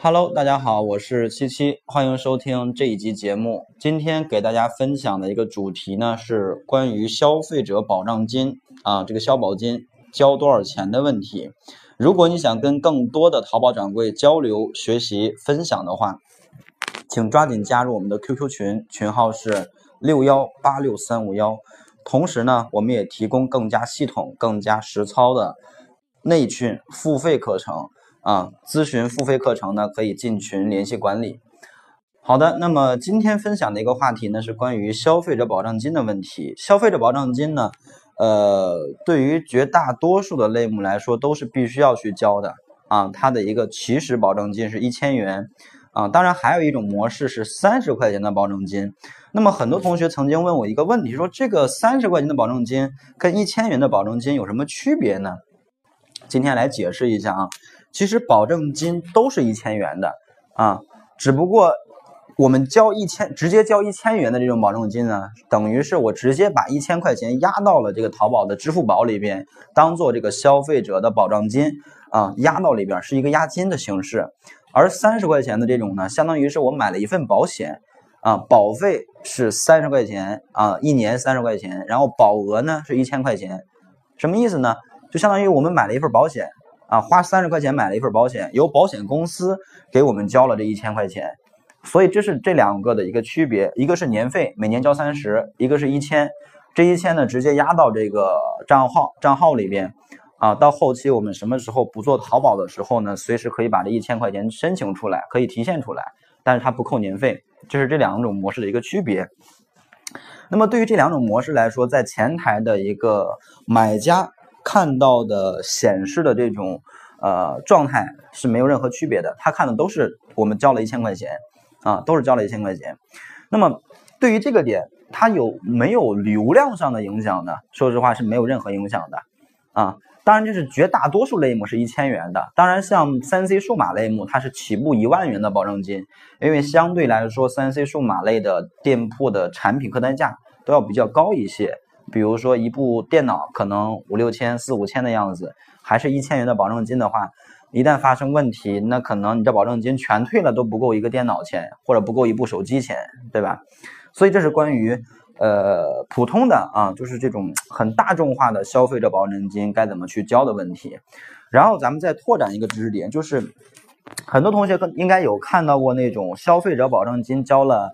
Hello，大家好，我是七七，欢迎收听这一集节目。今天给大家分享的一个主题呢，是关于消费者保障金啊，这个消保金交多少钱的问题。如果你想跟更多的淘宝掌柜交流、学习、分享的话，请抓紧加入我们的 QQ 群，群号是六幺八六三五幺。同时呢，我们也提供更加系统、更加实操的内训付费课程。啊，咨询付费课程呢，可以进群联系管理。好的，那么今天分享的一个话题呢，是关于消费者保障金的问题。消费者保障金呢，呃，对于绝大多数的类目来说，都是必须要去交的啊。它的一个起始保证金是一千元啊，当然还有一种模式是三十块钱的保证金。那么很多同学曾经问我一个问题，说这个三十块钱的保证金跟一千元的保证金有什么区别呢？今天来解释一下啊。其实保证金都是一千元的啊，只不过我们交一千，直接交一千元的这种保证金呢，等于是我直接把一千块钱压到了这个淘宝的支付宝里边，当做这个消费者的保障金啊，压到里边是一个押金的形式。而三十块钱的这种呢，相当于是我买了一份保险啊，保费是三十块钱啊，一年三十块钱，然后保额呢是一千块钱，什么意思呢？就相当于我们买了一份保险。啊，花三十块钱买了一份保险，由保险公司给我们交了这一千块钱，所以这是这两个的一个区别，一个是年费，每年交三十，一个是一千，这一千呢直接压到这个账号账号里边，啊，到后期我们什么时候不做淘宝的时候呢，随时可以把这一千块钱申请出来，可以提现出来，但是它不扣年费，这是这两种模式的一个区别。那么对于这两种模式来说，在前台的一个买家。看到的显示的这种呃状态是没有任何区别的，他看的都是我们交了一千块钱啊，都是交了一千块钱。那么对于这个点，它有没有流量上的影响呢？说实话是没有任何影响的啊。当然，这是绝大多数类目是一千元的。当然，像三 C 数码类目，它是起步一万元的保证金，因为相对来说，三 C 数码类的店铺的产品客单价都要比较高一些。比如说一部电脑可能五六千四五千的样子，还是一千元的保证金的话，一旦发生问题，那可能你这保证金全退了都不够一个电脑钱，或者不够一部手机钱，对吧？所以这是关于呃普通的啊，就是这种很大众化的消费者保证金该怎么去交的问题。然后咱们再拓展一个知识点，就是很多同学应该有看到过那种消费者保证金交了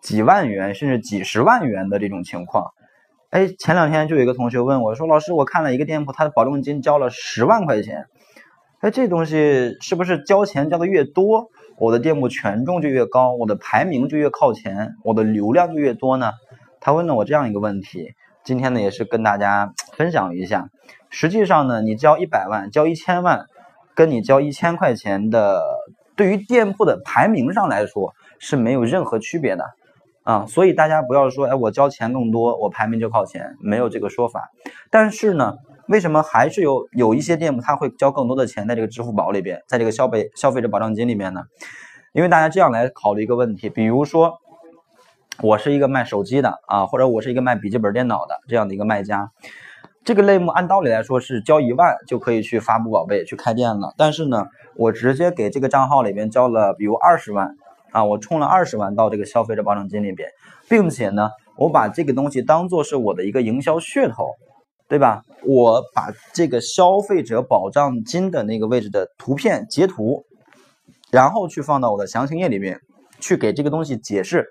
几万元甚至几十万元的这种情况。哎，前两天就有一个同学问我说：“老师，我看了一个店铺，他的保证金交了十万块钱。哎，这东西是不是交钱交的越多，我的店铺权重就越高，我的排名就越靠前，我的流量就越多呢？”他问了我这样一个问题。今天呢，也是跟大家分享一下。实际上呢，你交一百万、交一千万，跟你交一千块钱的，对于店铺的排名上来说是没有任何区别的。啊，所以大家不要说，哎，我交钱更多，我排名就靠前，没有这个说法。但是呢，为什么还是有有一些店铺他会交更多的钱在这个支付宝里边，在这个消费消费者保障金里面呢？因为大家这样来考虑一个问题，比如说，我是一个卖手机的啊，或者我是一个卖笔记本电脑的这样的一个卖家，这个类目按道理来说是交一万就可以去发布宝贝去开店了，但是呢，我直接给这个账号里边交了，比如二十万。啊，我充了二十万到这个消费者保证金里边，并且呢，我把这个东西当做是我的一个营销噱头，对吧？我把这个消费者保障金的那个位置的图片截图，然后去放到我的详情页里面，去给这个东西解释。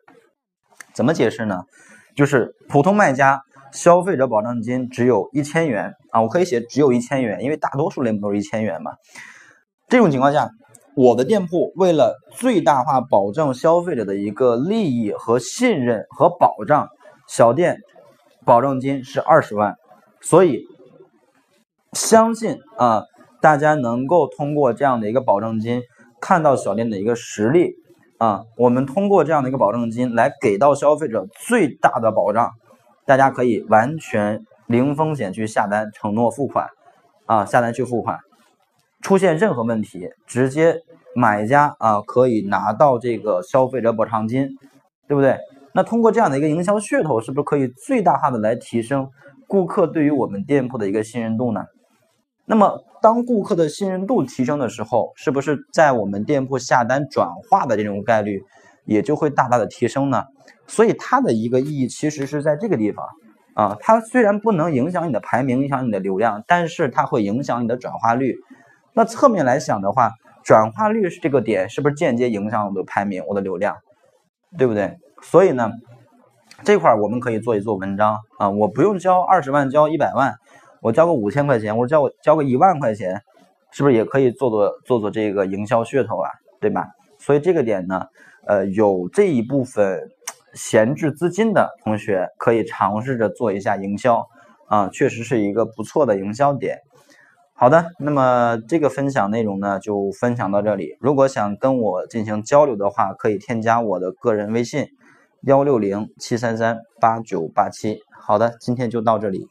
怎么解释呢？就是普通卖家消费者保障金只有一千元啊，我可以写只有一千元，因为大多数类目都是一千元嘛。这种情况下。我的店铺为了最大化保证消费者的一个利益和信任和保障，小店保证金是二十万，所以相信啊，大家能够通过这样的一个保证金看到小店的一个实力啊，我们通过这样的一个保证金来给到消费者最大的保障，大家可以完全零风险去下单，承诺付款啊，下单去付款。出现任何问题，直接买家啊可以拿到这个消费者补偿金，对不对？那通过这样的一个营销噱头，是不是可以最大化的来提升顾客对于我们店铺的一个信任度呢？那么当顾客的信任度提升的时候，是不是在我们店铺下单转化的这种概率也就会大大的提升呢？所以它的一个意义其实是在这个地方啊，它虽然不能影响你的排名，影响你的流量，但是它会影响你的转化率。那侧面来想的话，转化率是这个点，是不是间接影响我的排名、我的流量，对不对？所以呢，这块我们可以做一做文章啊，我不用交二十万，交一百万。我交个五千块钱，或者交交个一万块钱，是不是也可以做做做做这个营销噱头啊？对吧？所以这个点呢，呃，有这一部分闲置资金的同学可以尝试着做一下营销啊，确实是一个不错的营销点。好的，那么这个分享内容呢就分享到这里。如果想跟我进行交流的话，可以添加我的个人微信：幺六零七三三八九八七。好的，今天就到这里。